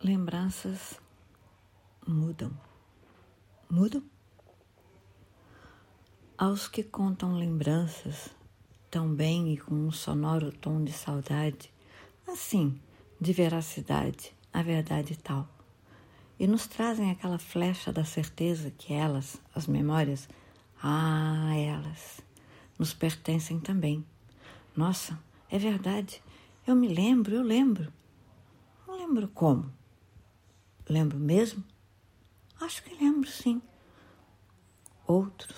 lembranças mudam. Mudam? Aos que contam lembranças tão bem e com um sonoro tom de saudade, assim, de veracidade, a verdade tal, e nos trazem aquela flecha da certeza que elas, as memórias, ah, elas, nos pertencem também. Nossa, é verdade, eu me lembro, eu lembro. Não lembro como Lembro mesmo? Acho que lembro, sim. Outros,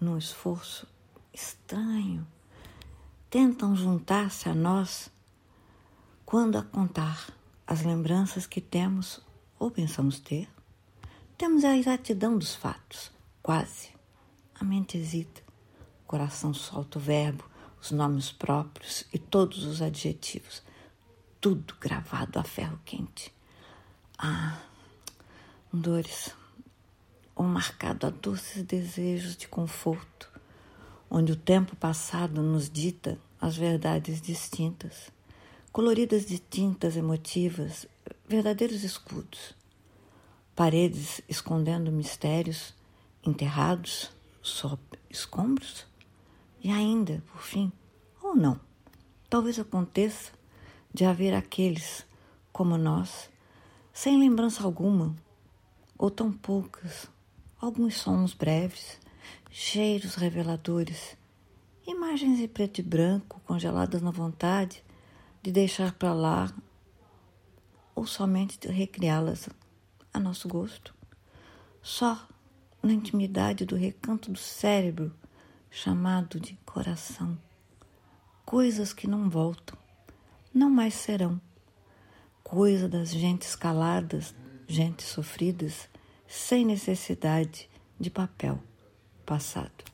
num esforço estranho, tentam juntar-se a nós quando a contar as lembranças que temos ou pensamos ter. Temos a exatidão dos fatos, quase. A mente hesita, o coração solta o verbo, os nomes próprios e todos os adjetivos, tudo gravado a ferro quente. Ah, dores, ou marcado a doces desejos de conforto, onde o tempo passado nos dita as verdades distintas, coloridas de tintas emotivas, verdadeiros escudos, paredes escondendo mistérios enterrados sob escombros, e ainda, por fim, ou não, talvez aconteça de haver aqueles como nós, sem lembrança alguma, ou tão poucas, alguns sons breves, cheiros reveladores, imagens em preto e branco congeladas na vontade de deixar para lá ou somente de recriá-las a nosso gosto. Só na intimidade do recanto do cérebro chamado de coração. Coisas que não voltam, não mais serão. Coisa das gentes caladas gente sofridas sem necessidade de papel passado.